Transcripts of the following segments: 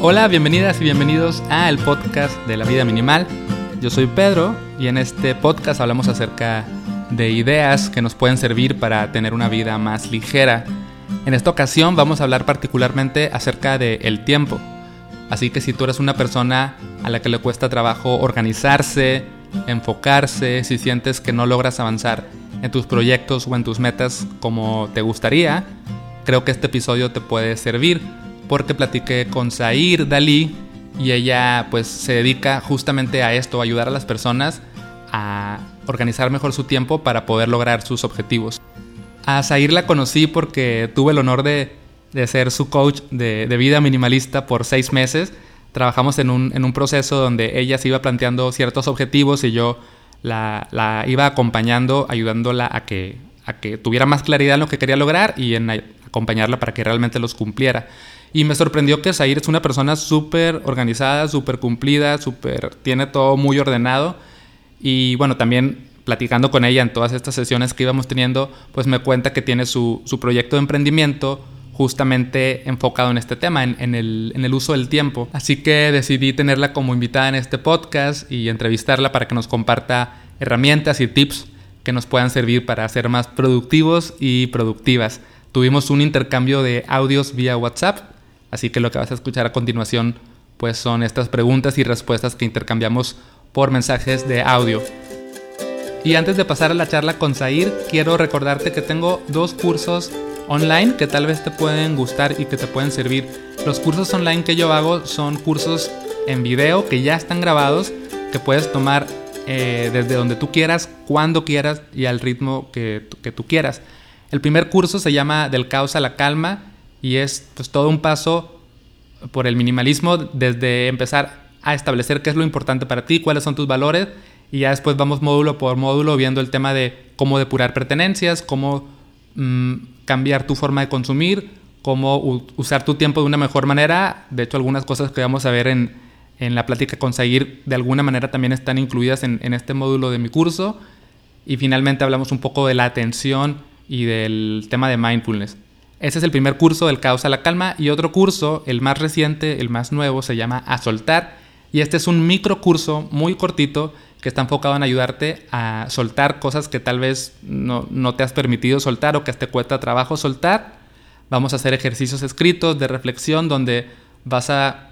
Hola, bienvenidas y bienvenidos a el podcast de la vida minimal. Yo soy Pedro y en este podcast hablamos acerca de ideas que nos pueden servir para tener una vida más ligera. En esta ocasión vamos a hablar particularmente acerca del el tiempo. Así que si tú eres una persona a la que le cuesta trabajo organizarse, enfocarse, si sientes que no logras avanzar en tus proyectos o en tus metas como te gustaría, creo que este episodio te puede servir porque platiqué con Zair Dalí y ella pues se dedica justamente a esto, a ayudar a las personas a organizar mejor su tiempo para poder lograr sus objetivos. A Zair la conocí porque tuve el honor de, ser su coach de, vida minimalista por seis meses. Trabajamos en un, en un, proceso donde ella se iba planteando ciertos objetivos y yo la, la iba acompañando, ayudándola a que, a que tuviera más claridad en lo que quería lograr y en acompañarla para que realmente los cumpliera. Y me sorprendió que Zair es una persona súper organizada, súper cumplida, súper, tiene todo muy ordenado. Y bueno, también platicando con ella en todas estas sesiones que íbamos teniendo, pues me cuenta que tiene su, su proyecto de emprendimiento justamente enfocado en este tema, en, en, el, en, el, uso del tiempo. Así que decidí tenerla como invitada en este podcast y entrevistarla para que nos comparta herramientas y tips que nos puedan servir para ser más productivos y productivas. Tuvimos un intercambio de audios vía WhatsApp Así que lo que vas a escuchar a continuación pues son estas preguntas y respuestas que intercambiamos por mensajes de audio. Y antes de pasar a la charla con Zair, quiero recordarte que tengo dos cursos online que tal vez te pueden gustar y que te pueden servir. Los cursos online que yo hago son cursos en video que ya están grabados, que puedes tomar eh, desde donde tú quieras, cuando quieras y al ritmo que, que tú quieras. El primer curso se llama Del caos a la calma y es pues todo un paso por el minimalismo desde empezar a establecer qué es lo importante para ti, cuáles son tus valores y ya después vamos módulo por módulo viendo el tema de cómo depurar pertenencias, cómo mm, cambiar tu forma de consumir, cómo usar tu tiempo de una mejor manera. De hecho, algunas cosas que vamos a ver en, en la plática conseguir de alguna manera también están incluidas en, en este módulo de mi curso. Y finalmente hablamos un poco de la atención y del tema de mindfulness. Ese es el primer curso del caos a la calma y otro curso, el más reciente, el más nuevo, se llama A Soltar y este es un micro curso muy cortito que está enfocado en ayudarte a soltar cosas que tal vez no, no te has permitido soltar o que te cuesta trabajo soltar. Vamos a hacer ejercicios escritos de reflexión donde vas a,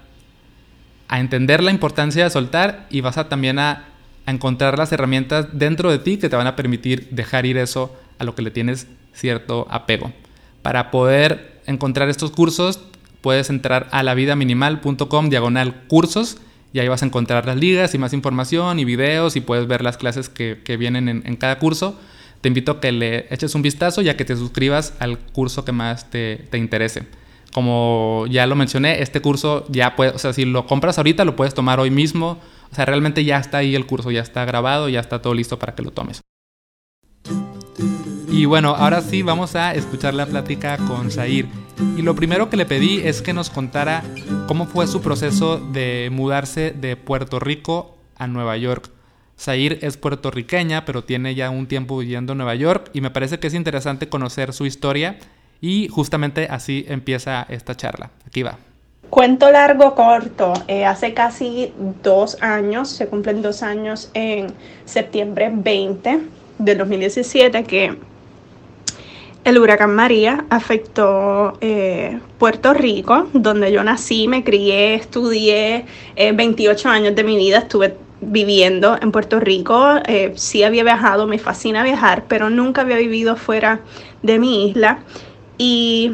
a entender la importancia de soltar y vas a también a, a encontrar las herramientas dentro de ti que te van a permitir dejar ir eso a lo que le tienes cierto apego. Para poder encontrar estos cursos, puedes entrar a lavidaminimal.com diagonal cursos y ahí vas a encontrar las ligas y más información y videos y puedes ver las clases que, vienen en, cada curso. Te invito a que le eches un vistazo y a que te suscribas al curso que más te, te interese. Como ya lo mencioné, este curso ya o sea, si lo compras ahorita lo puedes tomar hoy mismo. O sea, realmente ya está ahí el curso, ya está grabado, ya está todo listo para que lo tomes. Y bueno, ahora sí vamos a escuchar la plática con Zair. Y lo primero que le pedí es que nos contara cómo fue su proceso de mudarse de Puerto Rico a Nueva York. Zair es puertorriqueña, pero tiene ya un tiempo viviendo en Nueva York y me parece que es interesante conocer su historia y justamente así empieza esta charla. Aquí va. Cuento largo, corto. Eh, hace casi dos años, se cumplen dos años en septiembre 20 del 2017 que el huracán María afectó eh, Puerto Rico, donde yo nací, me crié, estudié, 28 eh, años de mi vida estuve viviendo en Puerto Rico. Eh, sí había viajado, me fascina viajar, pero nunca había vivido fuera de mi isla. Y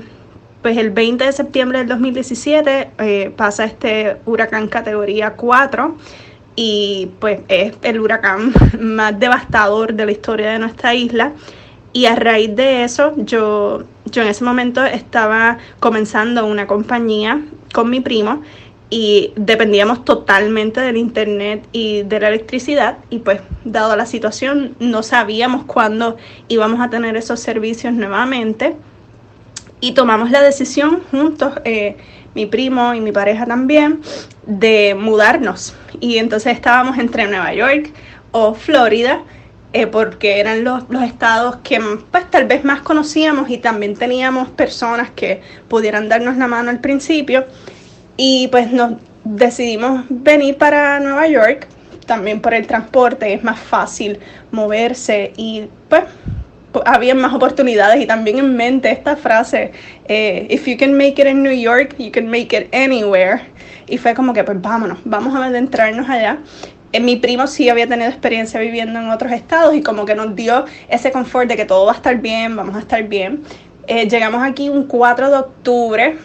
pues el 20 de septiembre del 2017 pasa este huracán categoría 4 y pues es el huracán más devastador de la historia de nuestra isla. Y a raíz de eso, yo, yo en ese momento estaba comenzando una compañía con mi primo y dependíamos totalmente del internet y de la electricidad. Y pues dado la situación no sabíamos cuándo íbamos a tener esos servicios nuevamente. Y tomamos la decisión juntos, eh, mi primo y mi pareja también, de mudarnos. Y entonces estábamos entre Nueva York o Florida eh, porque eran los, estados que pues tal vez más conocíamos y también teníamos personas que pudieran darnos la mano al principio. Y pues nos decidimos venir para Nueva York, también por el transporte, es más fácil moverse y pues había más oportunidades y también en mente esta frase, eh, if you can make it in New York, you can make it anywhere. Y fue como que pues vámonos, vamos a adentrarnos allá. Mi primo sí había tenido experiencia viviendo en otros estados y como que nos dio ese confort de que todo va a estar bien, vamos a estar bien. Eh, llegamos aquí un 4 de octubre,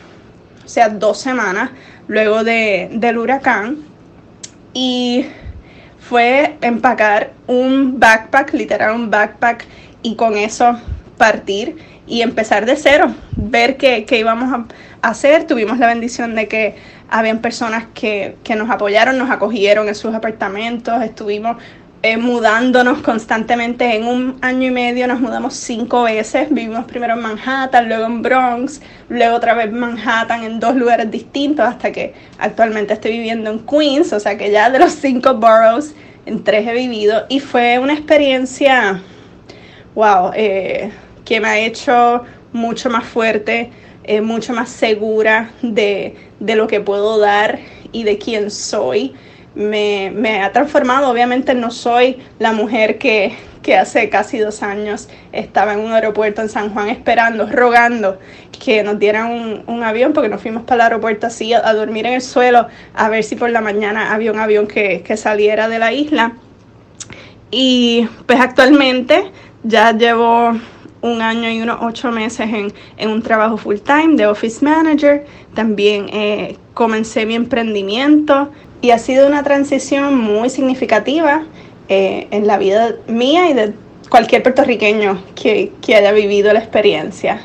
o sea, dos semanas luego de, del huracán. Y fue empacar un backpack, literal un backpack y con eso partir y empezar de cero, ver qué, íbamos a hacer. Tuvimos la bendición de que habían personas que, que nos apoyaron, nos acogieron en sus apartamentos, estuvimos eh, mudándonos constantemente. En un año y medio nos mudamos cinco veces. Vivimos primero en Manhattan, luego en Bronx, luego otra vez Manhattan en dos lugares distintos hasta que actualmente estoy viviendo en Queens. O sea que ya de los cinco boroughs en tres he vivido y fue una experiencia wow, eh, que me ha hecho mucho más fuerte, eh, mucho más segura de, lo que puedo dar y de quién soy. Me, ha transformado, obviamente no soy la mujer que, hace casi dos años estaba en un aeropuerto en San Juan esperando, rogando que nos dieran un, avión, porque nos fuimos para el aeropuerto así a, dormir en el suelo, a ver si por la mañana había un avión que, que saliera de la isla. Y pues actualmente ya llevo un año y unos ocho meses en, un trabajo full time de office manager. También eh, comencé mi emprendimiento y ha sido una transición muy significativa eh, en la vida mía y de cualquier puertorriqueño que, haya vivido la experiencia.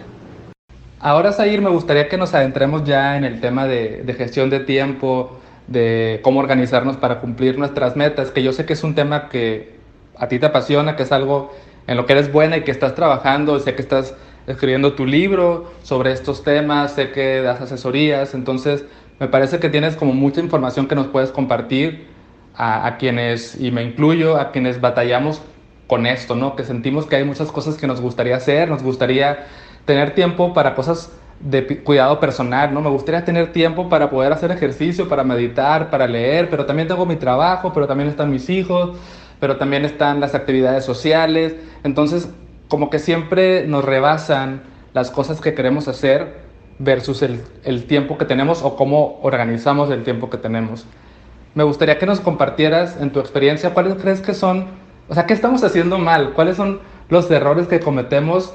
Ahora, Zair, me gustaría que nos adentremos ya en el tema de, de gestión de tiempo, de cómo organizarnos para cumplir nuestras metas, que yo sé que es un tema que a ti te apasiona, que es algo en lo que eres buena y que estás trabajando, sé que estás escribiendo tu libro sobre estos temas, sé que das asesorías, entonces me parece que tienes como mucha información que nos puedes compartir a, quienes, y me incluyo, a quienes batallamos con esto, ¿no? Que sentimos que hay muchas cosas que nos gustaría hacer, nos gustaría tener tiempo para cosas de cuidado personal, ¿no? Me gustaría tener tiempo para poder hacer ejercicio, para meditar, para leer, pero también tengo mi trabajo, pero también están mis hijos, pero también están las actividades sociales. Entonces, como que siempre nos rebasan las cosas que queremos hacer versus el, tiempo que tenemos o cómo organizamos el tiempo que tenemos. Me gustaría que nos compartieras en tu experiencia cuáles crees que son, o sea, qué estamos haciendo mal, cuáles son los errores que cometemos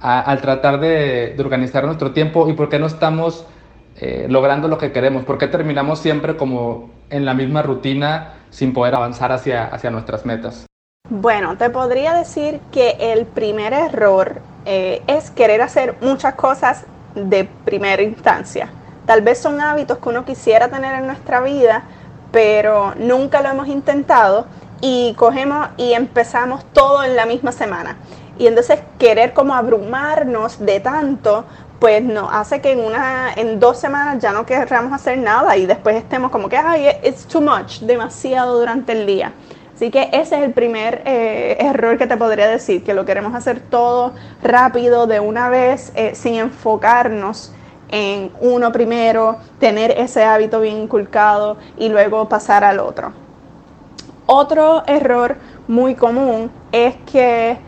al tratar de, organizar nuestro tiempo y por qué no estamos eh, logrando lo que queremos, por qué terminamos siempre como en la misma rutina sin poder avanzar hacia, hacia nuestras metas? Bueno, te podría decir que el primer error eh, es querer hacer muchas cosas de primera instancia. Tal vez son hábitos que uno quisiera tener en nuestra vida, pero nunca lo hemos intentado y cogemos y empezamos todo en la misma semana. Y entonces querer como abrumarnos de tanto pues nos hace que en una en dos semanas ya no querramos hacer nada y después estemos como que ay it's too much demasiado durante el día así que ese es el primer eh, error que te podría decir que lo queremos hacer todo rápido de una vez eh, sin enfocarnos en uno primero tener ese hábito bien inculcado y luego pasar al otro. Otro error muy común es que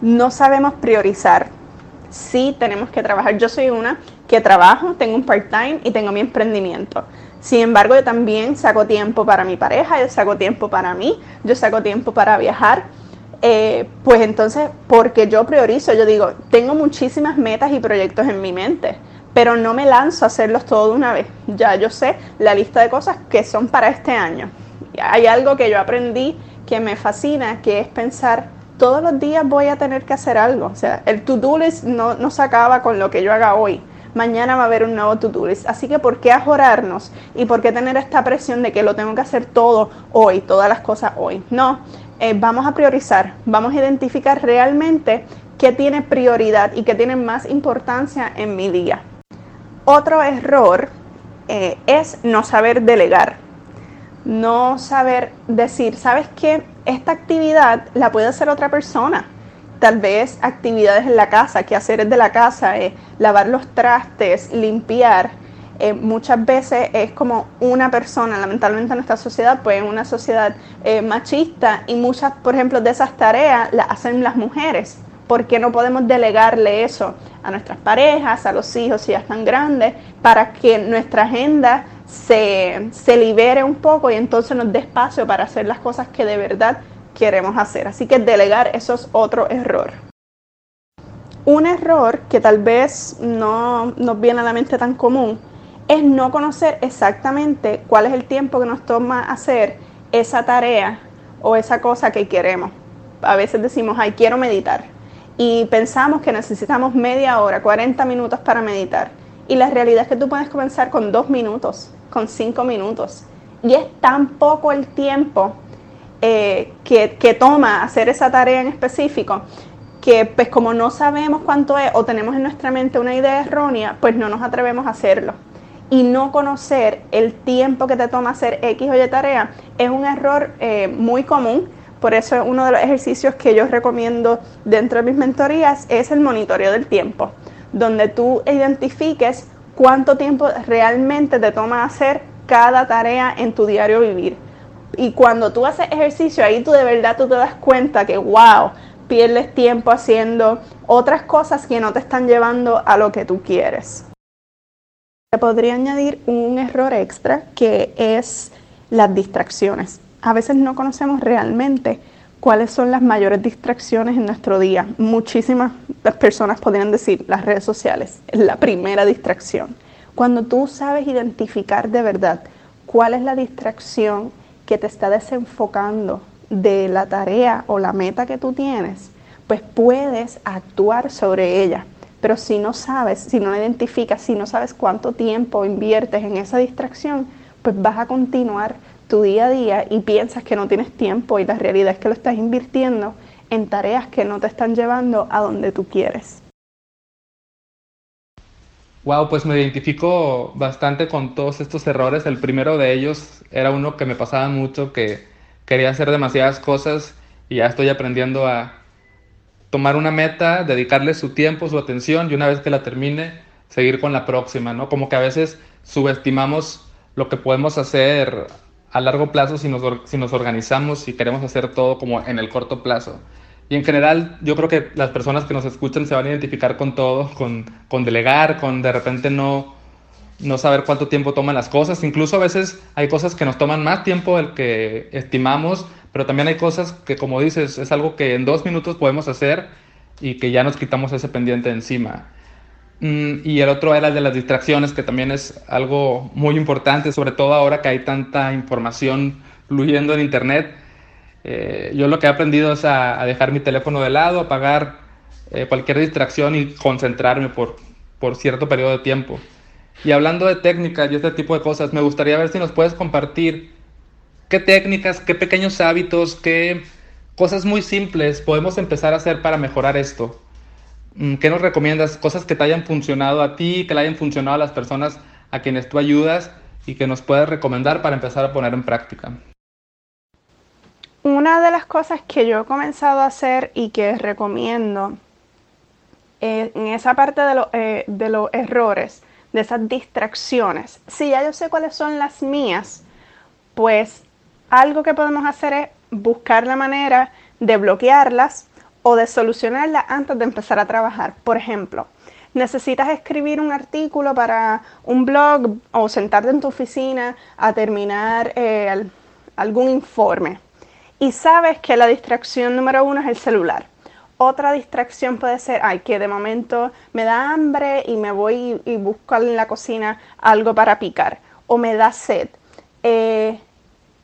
no sabemos priorizar sí tenemos que trabajar. Yo soy una que trabajo, tengo un part-time y tengo mi emprendimiento. Sin embargo, yo también saco tiempo para mi pareja, yo saco tiempo para mí, yo saco tiempo para viajar. Eh, pues entonces, porque yo priorizo, yo digo, tengo muchísimas metas y proyectos en mi mente, pero no me lanzo a hacerlos todo de una vez. Ya yo sé la lista de cosas que son para este año. Hay algo que yo aprendí que me fascina, que es pensar todos los días voy a tener que hacer algo. O sea, el to-do list no, no se acaba con lo que yo haga hoy. Mañana va a haber un nuevo to-do list. Así que, ¿por qué ajorarnos? ¿Y por qué tener esta presión de que lo tengo que hacer todo hoy, todas las cosas hoy? No, eh, vamos a priorizar, vamos a identificar realmente qué tiene prioridad y qué tiene más importancia en mi día. Otro error eh, es no saber delegar no saber decir, ¿sabes qué? Esta actividad la puede hacer otra persona. Tal vez actividades en la casa, que hacer de la casa, eh, lavar los trastes, limpiar. eh, muchas veces es como una persona, lamentablemente en nuestra sociedad, pues es una sociedad eh, machista y muchas, por ejemplo, de esas tareas las hacen las mujeres. ¿Por qué no podemos delegarle eso a nuestras parejas, a los hijos si ya están grandes, para que nuestra agenda se, se libere un poco y entonces nos dé espacio para hacer las cosas que de verdad queremos hacer? Así que delegar eso es otro error. Un error que tal vez no nos viene a la mente tan común es no conocer exactamente cuál es el tiempo que nos toma hacer esa tarea o esa cosa que queremos. A veces decimos, ay, quiero meditar y pensamos que necesitamos media hora, 40 minutos para meditar. Y la realidad es que tú puedes comenzar con dos minutos, con cinco minutos. Y es tan poco el tiempo eh, que, que, toma hacer esa tarea en específico que pues como no sabemos cuánto es o tenemos en nuestra mente una idea errónea, pues no nos atrevemos a hacerlo. Y no conocer el tiempo que te toma hacer X o Y tarea es un error eh, muy común por eso uno de los ejercicios que yo recomiendo dentro de mis mentorías es el monitoreo del tiempo, donde tú identifiques cuánto tiempo realmente te toma hacer cada tarea en tu diario vivir. Y cuando tú haces ejercicio, ahí tú de verdad tú te das cuenta que, wow, pierdes tiempo haciendo otras cosas que no te están llevando a lo que tú quieres. Se podría añadir un error extra que es las distracciones a veces no conocemos realmente cuáles son las mayores distracciones en nuestro día. Muchísimas personas podrían decir las redes sociales es la primera distracción. Cuando tú sabes identificar de verdad cuál es la distracción que te está desenfocando de la tarea o la meta que tú tienes, pues puedes actuar sobre ella. Pero si no sabes, si no la identificas, si no sabes cuánto tiempo inviertes en esa distracción, pues vas a continuar tu día a día y piensas que no tienes tiempo y la realidad es que lo estás invirtiendo en tareas que no te están llevando a donde tú quieres. Wow, pues me identifico bastante con todos estos errores. El primero de ellos era uno que me pasaba mucho, que quería hacer demasiadas cosas y ya estoy aprendiendo a tomar una meta, dedicarle su tiempo, su atención y una vez que la termine, seguir con la próxima, ¿no? Como que a veces subestimamos lo que podemos hacer a largo plazo si nos, si nos organizamos y queremos hacer todo como en el corto plazo. Y en general yo creo que las personas que nos escuchan se van a identificar con todo, con, con delegar, con de repente no, no saber cuánto tiempo toman las cosas. Incluso a veces hay cosas que nos toman más tiempo del que estimamos, pero también hay cosas que como dices es algo que en dos minutos podemos hacer y que ya nos quitamos ese pendiente encima. Mm, y el otro era el de las distracciones, que también es algo muy importante, sobre todo ahora que hay tanta información fluyendo en Internet. Eh, yo lo que he aprendido es a, dejar mi teléfono de lado, apagar eh, cualquier distracción y concentrarme por, por cierto periodo de tiempo. Y hablando de técnicas y este tipo de cosas, me gustaría ver si nos puedes compartir qué técnicas, qué pequeños hábitos, qué cosas muy simples podemos empezar a hacer para mejorar esto. Mm, ¿Qué nos recomiendas? Cosas que te hayan funcionado a ti, que le hayan funcionado a las personas a quienes tú ayudas y que nos puedas recomendar para empezar a poner en práctica. Una de las cosas que yo he comenzado a hacer y que recomiendo eh, en esa parte de, eh, de los errores, de esas distracciones, si ya yo sé cuáles son las mías, pues algo que podemos hacer es buscar la manera de bloquearlas o de solucionarla antes de empezar a trabajar. Por ejemplo, necesitas escribir un artículo para un blog o sentarte en tu oficina a terminar eh, algún informe y sabes que la distracción número uno es el celular. Otra distracción puede ser, ay, que de momento me da hambre y me voy y, busco en la cocina algo para picar. O me da sed. Eh,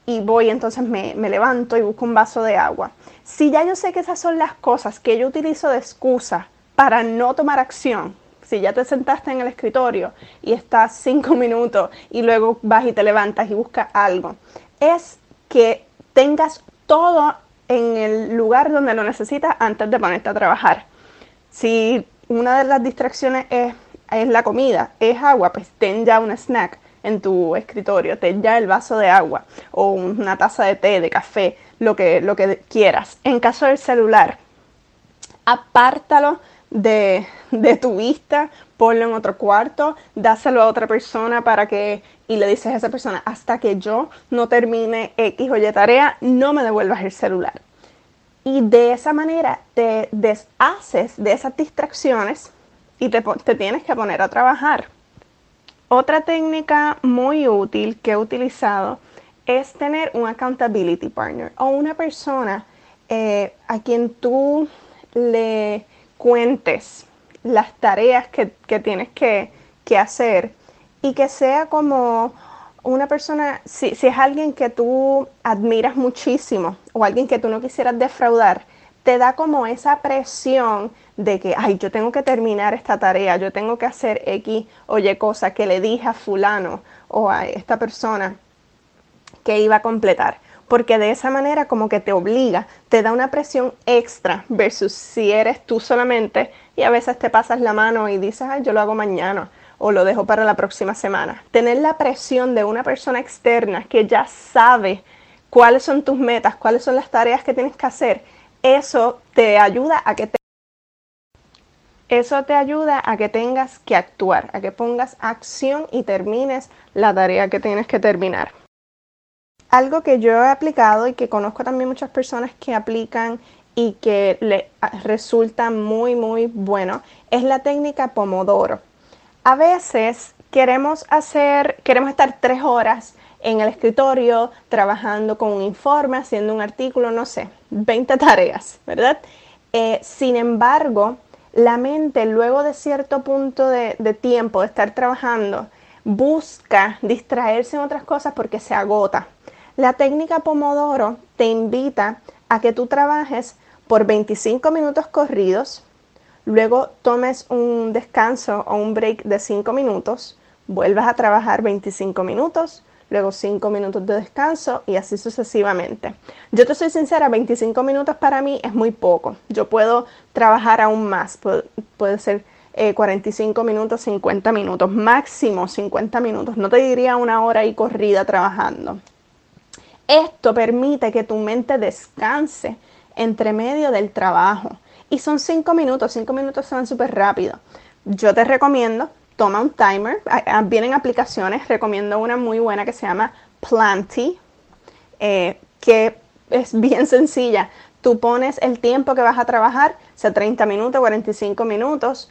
y voy, entonces me, me levanto y busco un vaso de agua. Si ya yo sé que esas son las cosas que yo utilizo de excusa para no tomar acción, si ya te sentaste en el escritorio y estás cinco minutos y luego vas y te levantas y buscas algo, es que tengas todo en el lugar donde lo necesitas antes de ponerte a trabajar. Si una de las distracciones es, es la comida, es agua, pues ten ya un snack en tu escritorio, ten ya el vaso de agua o una taza de té, de café, lo que, lo que quieras. En caso del celular, apártalo de, de tu vista ponlo en otro cuarto, dáselo a otra persona para que, y le dices a esa persona, hasta que yo no termine X o Y tarea, no me devuelvas el celular. Y de esa manera te deshaces de esas distracciones y te, te tienes que poner a trabajar. Otra técnica muy útil que he utilizado es tener un accountability partner o una persona eh, a quien tú le cuentes las tareas que, tienes que, hacer y que sea como una persona, si, si, es alguien que tú admiras muchísimo o alguien que tú no quisieras defraudar, te da como esa presión de que, ay, yo tengo que terminar esta tarea, yo tengo que hacer X o Y cosa que le dije a fulano o a esta persona que iba a completar. Porque de esa manera como que te obliga, te da una presión extra versus si eres tú solamente y a veces te pasas la mano y dices, ay, yo lo hago mañana o lo dejo para la próxima semana. Tener la presión de una persona externa que ya sabe cuáles son tus metas, cuáles son las tareas que tienes que hacer, eso te ayuda a que te eso te ayuda a que tengas que actuar, a que pongas acción y termines la tarea que tienes que terminar. Algo que yo he aplicado y que conozco también muchas personas que aplican y que le resulta muy muy bueno es la técnica Pomodoro. A veces queremos hacer, queremos estar tres horas en el escritorio trabajando con un informe, haciendo un artículo, no sé, 20 tareas, ¿verdad? Eh, sin embargo, la mente luego de cierto punto de, tiempo de estar trabajando busca distraerse en otras cosas porque se agota. La técnica Pomodoro te invita a que tú trabajes por 25 minutos corridos, luego tomes un descanso o un break de 5 minutos, vuelvas a trabajar 25 minutos, luego 5 minutos de descanso y así sucesivamente. Yo te soy sincera, 25 minutos para mí es muy poco. Yo puedo trabajar aún más, puede, ser 45 eh, minutos, 50 minutos, máximo 50 minutos. No te diría una hora y corrida trabajando. Esto permite que tu mente descanse entre medio del trabajo. Y son 5 minutos, 5 minutos son súper rápido. Yo te recomiendo toma un timer. Ah, ah, vienen aplicaciones, recomiendo una muy buena que se llama Planty, eh, que es bien sencilla. Tú pones el tiempo que vas a trabajar, sea 30 minutos, 45 minutos,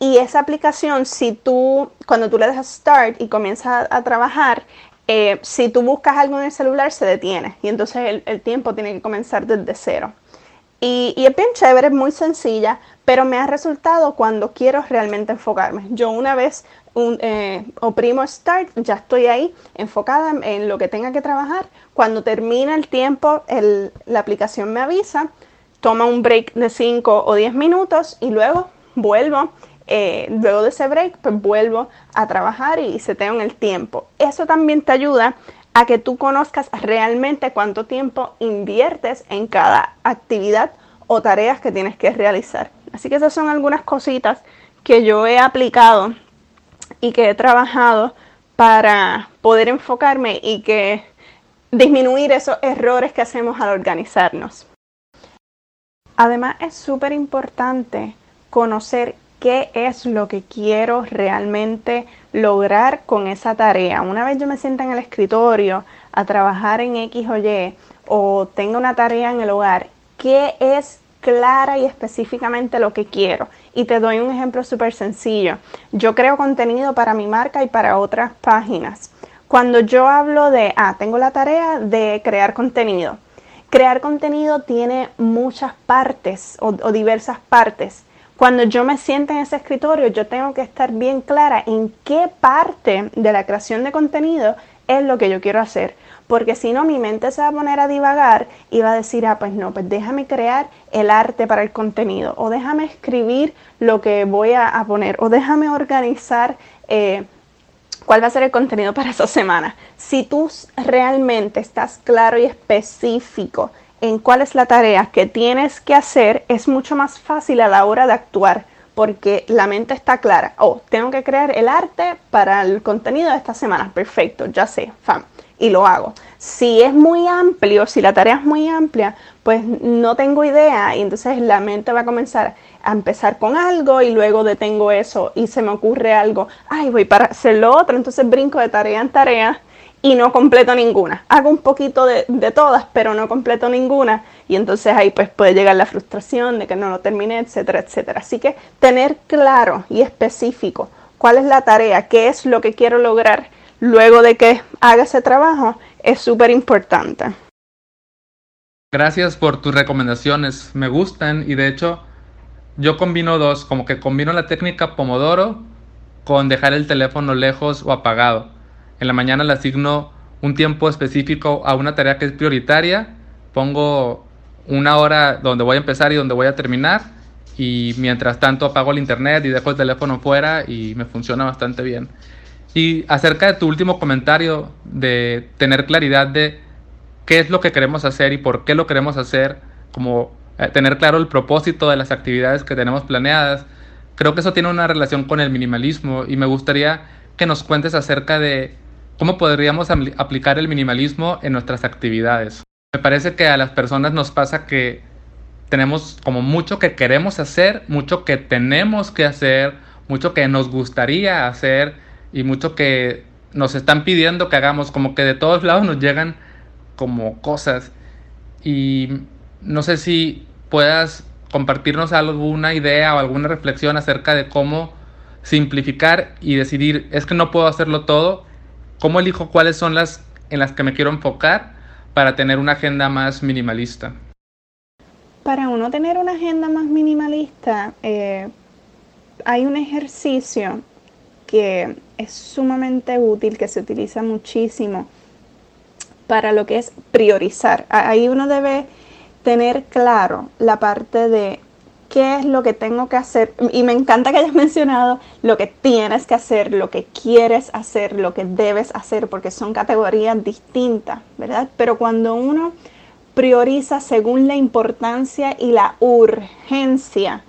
y esa aplicación, si tú, cuando tú le das start y comienzas a, trabajar, eh, si tú buscas algo en el celular, se detiene. Y entonces el, tiempo tiene que comenzar desde cero. Y, y, es bien chévere, es muy sencilla, pero me ha resultado cuando quiero realmente enfocarme. Yo una vez un, eh, oprimo Start, ya estoy ahí enfocada en lo que tenga que trabajar. Cuando termina el tiempo, la aplicación me avisa, toma un break de 5 o 10 minutos y luego vuelvo. Eh, luego de ese break, pues vuelvo a trabajar y se tengo en el tiempo. Eso también te ayuda a que tú conozcas realmente cuánto tiempo inviertes en cada actividad o tareas que tienes que realizar. Así que esas son algunas cositas que yo he aplicado y que he trabajado para poder enfocarme y que disminuir esos errores que hacemos al organizarnos. Además es súper importante conocer qué es lo que quiero realmente lograr con esa tarea. Una vez yo me sienta en el escritorio a trabajar en X o Y o tenga una tarea en el hogar, ¿qué es clara y específicamente lo que quiero. Y te doy un ejemplo súper sencillo. Yo creo contenido para mi marca y para otras páginas. Cuando yo hablo de, ah, tengo la tarea de crear contenido. Crear contenido tiene muchas partes o, o diversas partes. Cuando yo me siento en ese escritorio, yo tengo que estar bien clara en qué parte de la creación de contenido es lo que yo quiero hacer porque si no mi mente se va a poner a divagar y va a decir, ah, pues no, pues déjame crear el arte para el contenido, o déjame escribir lo que voy a, poner, o déjame organizar eh, cuál va a ser el contenido para esa semana. Si tú realmente estás claro y específico en cuál es la tarea que tienes que hacer, es mucho más fácil a la hora de actuar porque la mente está clara. Oh, tengo que crear el arte para el contenido de esta semana. Perfecto, ya sé, fam y lo hago. Si es muy amplio, si la tarea es muy amplia, pues no tengo idea y entonces la mente va a comenzar, a empezar con algo y luego detengo eso y se me ocurre algo, ay, voy para hacer lo otro, entonces brinco de tarea en tarea y no completo ninguna. Hago un poquito de, de, todas, pero no completo ninguna. Y entonces ahí pues puede llegar la frustración de que no lo terminé, etcétera, etcétera. Así que tener claro y específico cuál es la tarea, qué es lo que quiero lograr luego de que haga ese trabajo es súper importante. Gracias por tus recomendaciones, me gustan y de hecho yo combino dos, como que combino la técnica Pomodoro con dejar el teléfono lejos o apagado. En la mañana le asigno un tiempo específico a una tarea que es prioritaria, pongo una hora donde voy a empezar y donde voy a terminar y mientras tanto apago el internet y dejo el teléfono fuera y me funciona bastante bien. Y acerca de tu último comentario de tener claridad de qué es lo que queremos hacer y por qué lo queremos hacer, como eh, tener claro el propósito de las actividades que tenemos planeadas, creo que eso tiene una relación con el minimalismo y me gustaría que nos cuentes acerca de cómo podríamos aplicar el minimalismo en nuestras actividades. Me parece que a las personas nos pasa que tenemos como mucho que queremos hacer, mucho que tenemos que hacer, mucho que nos gustaría hacer y mucho que nos están pidiendo que hagamos, como que de todos lados nos llegan como cosas. Y no sé si puedas compartirnos alguna idea o alguna reflexión acerca de cómo simplificar y decidir, es que no puedo hacerlo todo, cómo elijo cuáles son las en las que me quiero enfocar para tener una agenda más minimalista. Para uno tener una agenda más minimalista, eh, hay un ejercicio que es sumamente útil, que se utiliza muchísimo para lo que es priorizar. Ahí uno debe tener claro la parte de qué es lo que tengo que hacer. Y me encanta que hayas mencionado lo que tienes que hacer, lo que quieres hacer, lo que debes hacer, porque son categorías distintas, ¿verdad? Pero cuando uno prioriza según la importancia y la urgencia,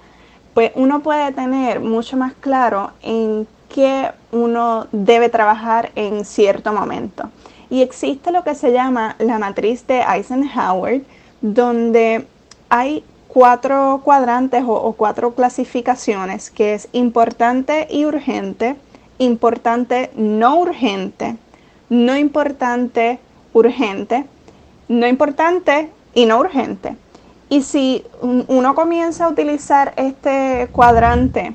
pues uno puede tener mucho más claro en qué uno debe trabajar en cierto momento. Y existe lo que se llama la matriz de Eisenhower, donde hay cuatro cuadrantes o, cuatro clasificaciones, que es importante y urgente, importante no urgente, no importante urgente, no importante y no urgente. Y si uno comienza a utilizar este cuadrante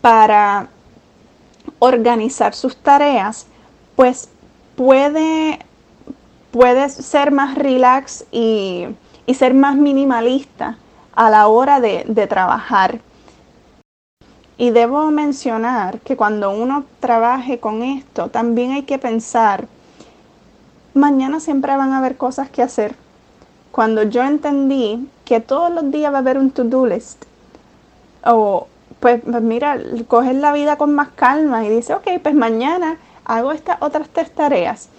para organizar sus tareas, pues puede, ser más relax y, ser más minimalista a la hora de, de trabajar. Y debo mencionar que cuando uno trabaje con esto, también hay que pensar, mañana siempre van a haber cosas que hacer. Cuando yo entendí que todos los días va a haber un to-do list, o pues, pues mira, coges la vida con más calma y dice, ok, pues mañana hago estas otras tres tareas.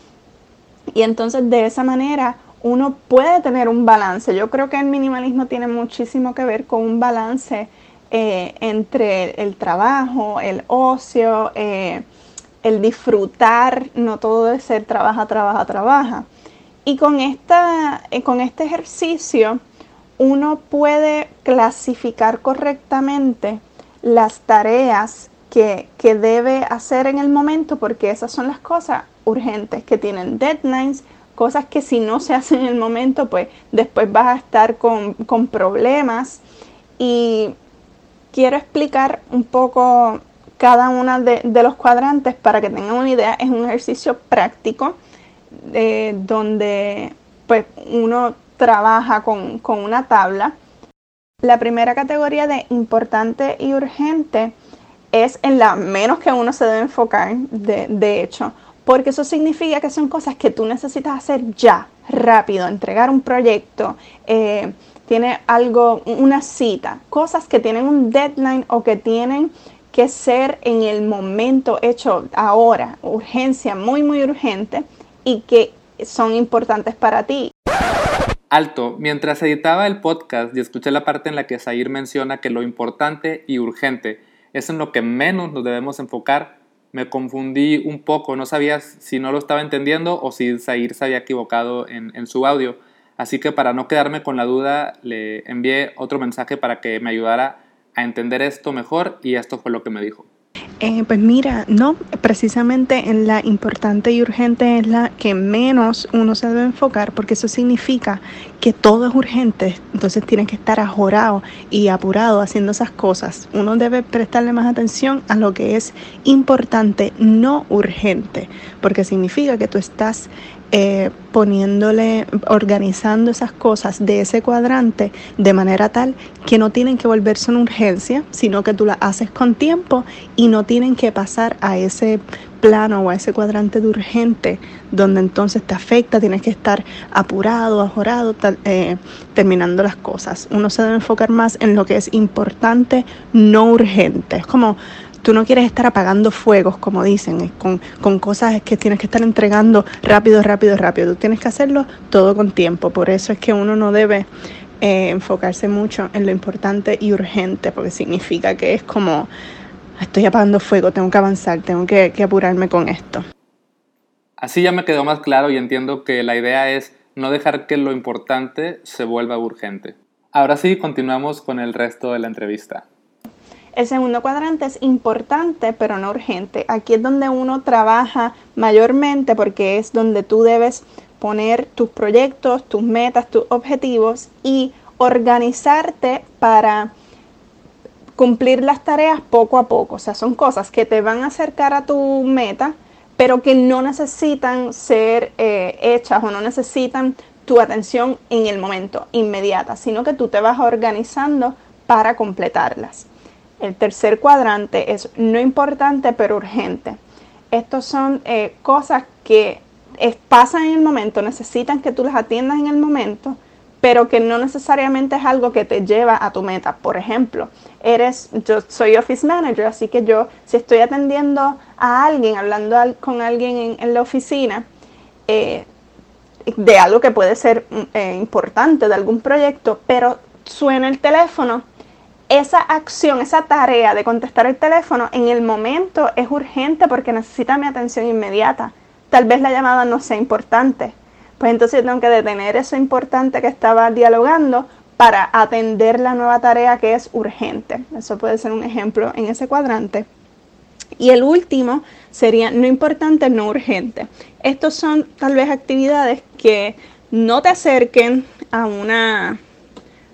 Y entonces de esa manera uno puede tener un balance. Yo creo que el minimalismo tiene muchísimo que ver con un balance eh, entre el trabajo, el ocio, eh, el disfrutar, no todo debe ser trabaja, trabaja, trabaja. Y con, esta, eh, con este ejercicio uno puede clasificar correctamente las tareas que, que, debe hacer en el momento porque esas son las cosas urgentes que tienen deadlines, cosas que si no se hacen en el momento pues después vas a estar con, con problemas y quiero explicar un poco cada uno de, los cuadrantes para que tengan una idea. Es un ejercicio práctico eh, donde pues, uno trabaja con, una tabla. La primera categoría de importante y urgente es en la menos que uno se debe enfocar, de, hecho, porque eso significa que son cosas que tú necesitas hacer ya, rápido, entregar un proyecto, eh, tiene algo, una cita, cosas que tienen un deadline o que tienen que ser en el momento hecho ahora, urgencia muy, muy urgente y que son importantes para ti. Alto, mientras editaba el podcast y escuché la parte en la que Zair menciona que lo importante y urgente es en lo que menos nos debemos enfocar, me confundí un poco, no sabía si no lo estaba entendiendo o si Zair se había equivocado en, en su audio. Así que para no quedarme con la duda, le envié otro mensaje para que me ayudara a entender esto mejor y esto fue lo que me dijo. Eh, pues mira, no, precisamente en la importante y urgente es la que menos uno se debe enfocar, porque eso significa que todo es urgente, entonces tienes que estar ajorado y apurado haciendo esas cosas. Uno debe prestarle más atención a lo que es importante, no urgente, porque significa que tú estás eh, poniéndole, organizando esas cosas de ese cuadrante de manera tal que no tienen que volverse una urgencia, sino que tú las haces con tiempo y no tienen que pasar a ese plano o a ese cuadrante de urgente, donde entonces te afecta, tienes que estar apurado, ajorado, eh, terminando las cosas. Uno se debe enfocar más en lo que es importante, no urgente. Es como Tú no quieres estar apagando fuegos, como dicen, con, con cosas que tienes que estar entregando rápido, rápido, rápido. Tú tienes que hacerlo todo con tiempo. Por eso es que uno no debe eh, enfocarse mucho en lo importante y urgente, porque significa que es como, estoy apagando fuego, tengo que avanzar, tengo que, que apurarme con esto. Así ya me quedó más claro y entiendo que la idea es no dejar que lo importante se vuelva urgente. Ahora sí, continuamos con el resto de la entrevista. El segundo cuadrante es importante pero no urgente. Aquí es donde uno trabaja mayormente porque es donde tú debes poner tus proyectos, tus metas, tus objetivos y organizarte para cumplir las tareas poco a poco. O sea, son cosas que te van a acercar a tu meta, pero que no necesitan ser eh, hechas o no necesitan tu atención en el momento inmediata, sino que tú te vas organizando para completarlas. El tercer cuadrante es no importante pero urgente. Estos son eh, cosas que pasan en el momento, necesitan que tú las atiendas en el momento, pero que no necesariamente es algo que te lleva a tu meta. Por ejemplo, eres, yo soy office manager, así que yo si estoy atendiendo a alguien, hablando con alguien en, la oficina, eh, de algo que puede ser mm, eh, importante, de algún proyecto, pero suena el teléfono esa acción, esa tarea de contestar el teléfono en el momento es urgente porque necesita mi atención inmediata. Tal vez la llamada no sea importante. Pues entonces tengo que detener eso importante que estaba dialogando para atender la nueva tarea que es urgente. Eso puede ser un ejemplo en ese cuadrante. Y el último sería no importante, no urgente. Estos son tal vez actividades que no te acerquen a una,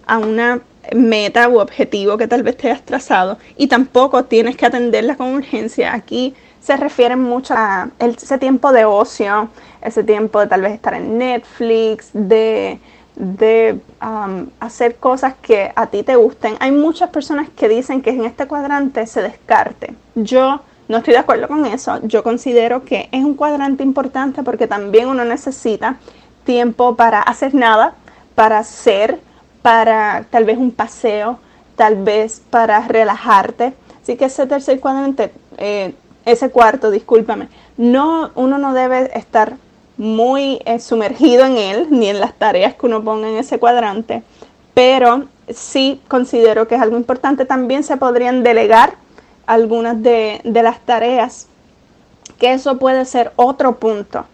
a una meta u objetivo que tal vez te hayas trazado y tampoco tienes que atenderla con urgencia. Aquí se refiere mucho a ese tiempo de ocio, ese tiempo de tal vez estar en Netflix, de, de um, hacer cosas que a ti te gusten. Hay muchas personas que dicen que en este cuadrante se descarte. Yo no estoy de acuerdo con eso. Yo considero que es un cuadrante importante porque también uno necesita tiempo para hacer nada, para ser para tal vez un paseo, tal vez para relajarte. Así que ese tercer cuadrante, eh, ese cuarto, discúlpame, no, uno no debe estar muy eh, sumergido en él, ni en las tareas que uno ponga en ese cuadrante, pero sí considero que es algo importante. También se podrían delegar algunas de, de las tareas, que eso puede ser otro punto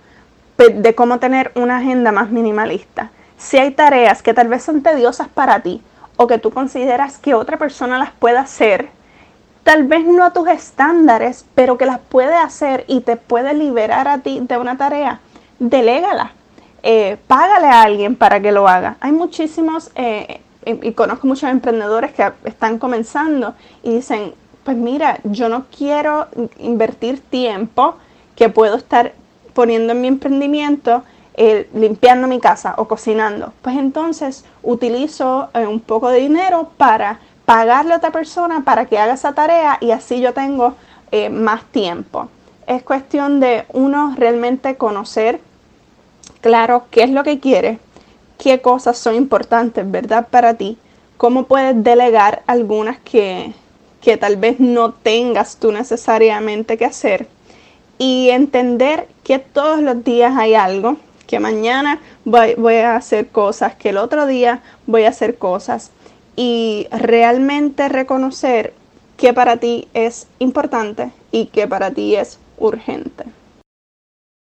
de cómo tener una agenda más minimalista. Si hay tareas que tal vez son tediosas para ti o que tú consideras que otra persona las puede hacer, tal vez no a tus estándares, pero que las puede hacer y te puede liberar a ti de una tarea, delégala. Eh, págale a alguien para que lo haga. Hay muchísimos, eh, y conozco muchos emprendedores que están comenzando y dicen, pues mira, yo no quiero invertir tiempo que puedo estar poniendo en mi emprendimiento limpiando mi casa o cocinando, pues entonces utilizo eh, un poco de dinero para pagarle a otra persona para que haga esa tarea y así yo tengo eh, más tiempo. Es cuestión de uno realmente conocer, claro, qué es lo que quiere, qué cosas son importantes, ¿verdad? Para ti, cómo puedes delegar algunas que, que tal vez no tengas tú necesariamente que hacer y entender que todos los días hay algo que mañana voy, a hacer cosas, que el otro día voy a hacer cosas y realmente reconocer que para ti es importante y que para ti es urgente.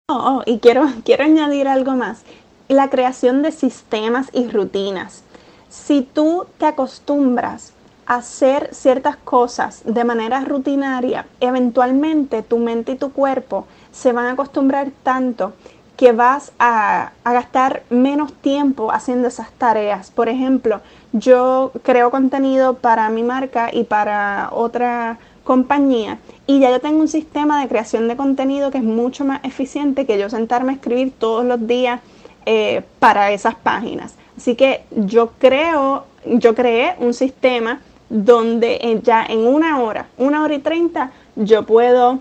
Oh, oh, y quiero, quiero añadir algo más, la creación de sistemas y rutinas. Si tú te acostumbras hacer ciertas cosas de manera rutinaria, eventualmente tu mente y tu cuerpo se van a acostumbrar tanto que vas a, gastar menos tiempo haciendo esas tareas. Por ejemplo, yo creo contenido para mi marca y para otra compañía y ya yo tengo un sistema de creación de contenido que es mucho más eficiente que yo sentarme a escribir todos los días eh, para esas páginas. Así que yo creo, yo creé un sistema donde ya en una hora, una hora y treinta, yo puedo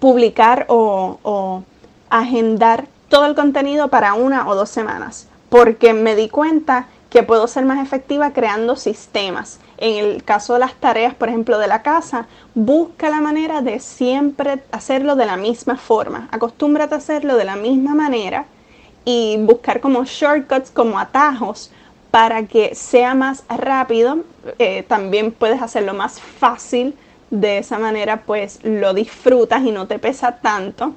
publicar o agendar todo el contenido para una o dos semanas, porque me di cuenta que puedo ser más efectiva creando sistemas. En el caso de las tareas, por ejemplo, de la casa, busca la manera de siempre hacerlo de la misma forma. Acostúmbrate a hacerlo de la misma manera y buscar como shortcuts, como atajos para que sea más rápido. Eh, también puedes hacerlo más fácil. De esa manera, pues lo disfrutas y no te pesa tanto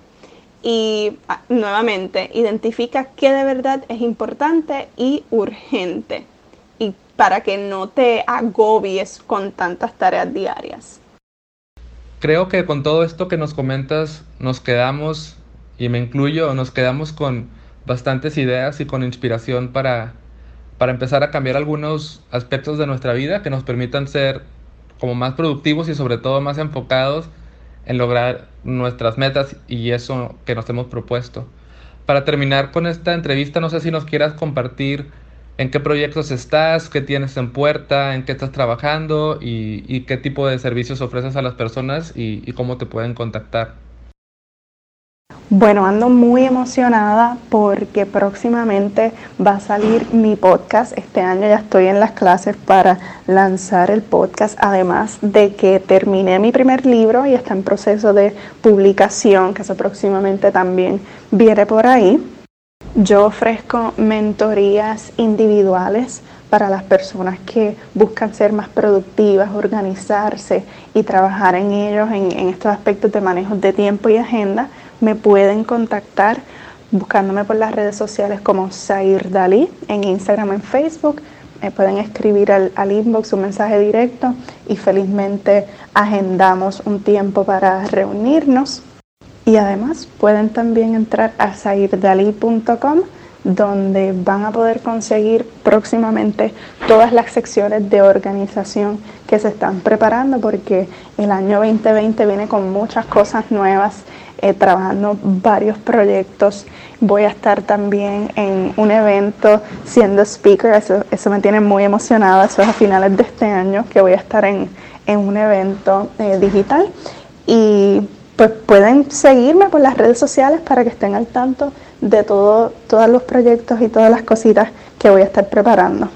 y ah, nuevamente identifica qué de verdad es importante y urgente y para que no te agobies con tantas tareas diarias. Creo que con todo esto que nos comentas nos quedamos, y me incluyo, nos quedamos con bastantes ideas y con inspiración para, para empezar a cambiar algunos aspectos de nuestra vida que nos permitan ser como más productivos y sobre todo más enfocados en lograr nuestras metas y eso que nos hemos propuesto. Para terminar con esta entrevista, no sé si nos quieras compartir en qué proyectos estás, qué tienes en puerta, en qué estás trabajando y, qué tipo de servicios ofreces a las personas y cómo te pueden contactar. Bueno, ando muy emocionada porque próximamente va a salir mi podcast. Este año ya estoy en las clases para lanzar el podcast, además de que terminé mi primer libro y está en proceso de publicación, que eso próximamente también viene por ahí. Yo ofrezco mentorías individuales para las personas que buscan ser más productivas, organizarse y trabajar en ellos, en, en estos aspectos de manejo de tiempo y agenda me pueden contactar buscándome por las redes sociales como Zair Dalí en Instagram, en Facebook. Me pueden escribir al, inbox un mensaje directo y felizmente agendamos un tiempo para reunirnos. Y además pueden también entrar a zairdalí.com donde van a poder conseguir próximamente todas las secciones de organización que se están preparando porque el año 2020 viene con muchas cosas nuevas eh, trabajando varios proyectos. Voy a estar también en un evento siendo speaker, eso, eso me tiene muy emocionada, eso es a finales de este año que voy a estar en, en un evento eh, digital. Y pues pueden seguirme por las redes sociales para que estén al tanto de todo, todos los proyectos y todas las cositas que voy a estar preparando.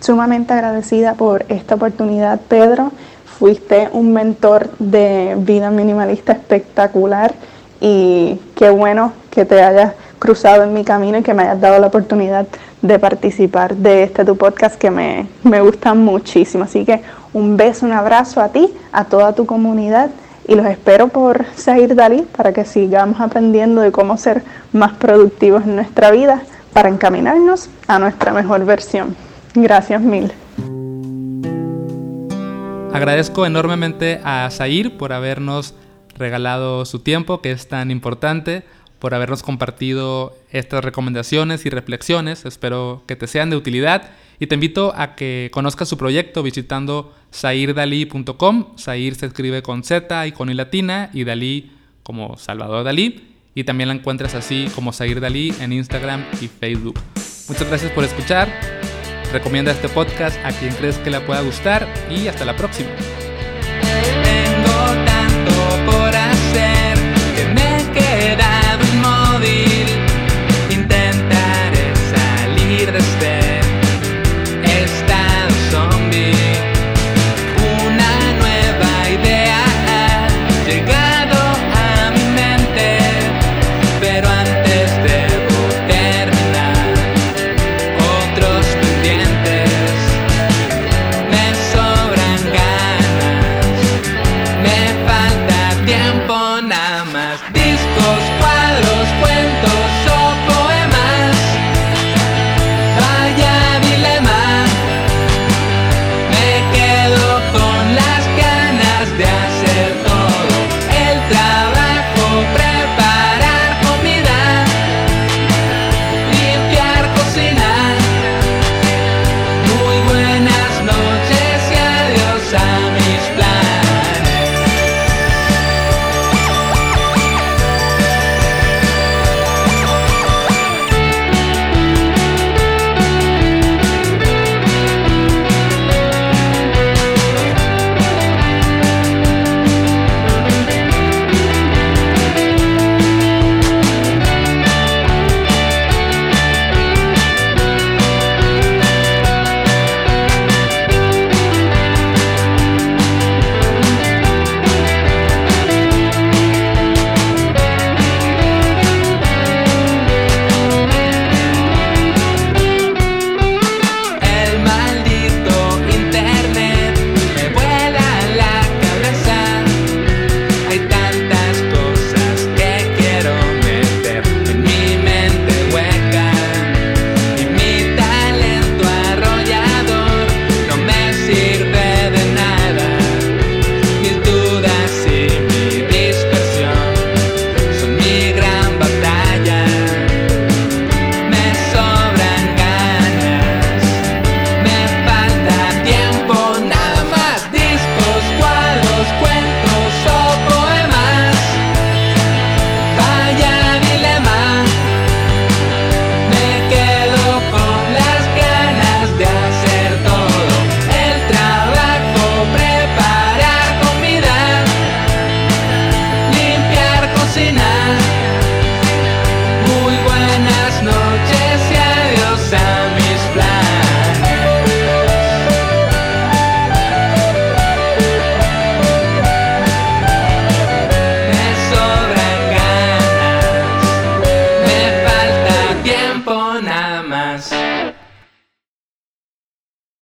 Sumamente agradecida por esta oportunidad, Pedro fuiste un mentor de vida minimalista espectacular y qué bueno que te hayas cruzado en mi camino y que me hayas dado la oportunidad de participar de este tu podcast que me, me gusta muchísimo. Así que un beso, un abrazo a ti, a toda tu comunidad y los espero por seguir Dalí para que sigamos aprendiendo de cómo ser más productivos en nuestra vida para encaminarnos a nuestra mejor versión. Gracias mil. Agradezco enormemente a Zair por habernos regalado su tiempo, que es tan importante, por habernos compartido estas recomendaciones y reflexiones. Espero que te sean de utilidad y te invito a que conozcas su proyecto visitando zairdalí.com. Zair se escribe con Z y con I latina y Dalí como Salvador Dalí. Y también la encuentras así como Zair Dalí en Instagram y Facebook. Muchas gracias por escuchar. Recomienda este podcast a quien crees que le pueda gustar y hasta la próxima.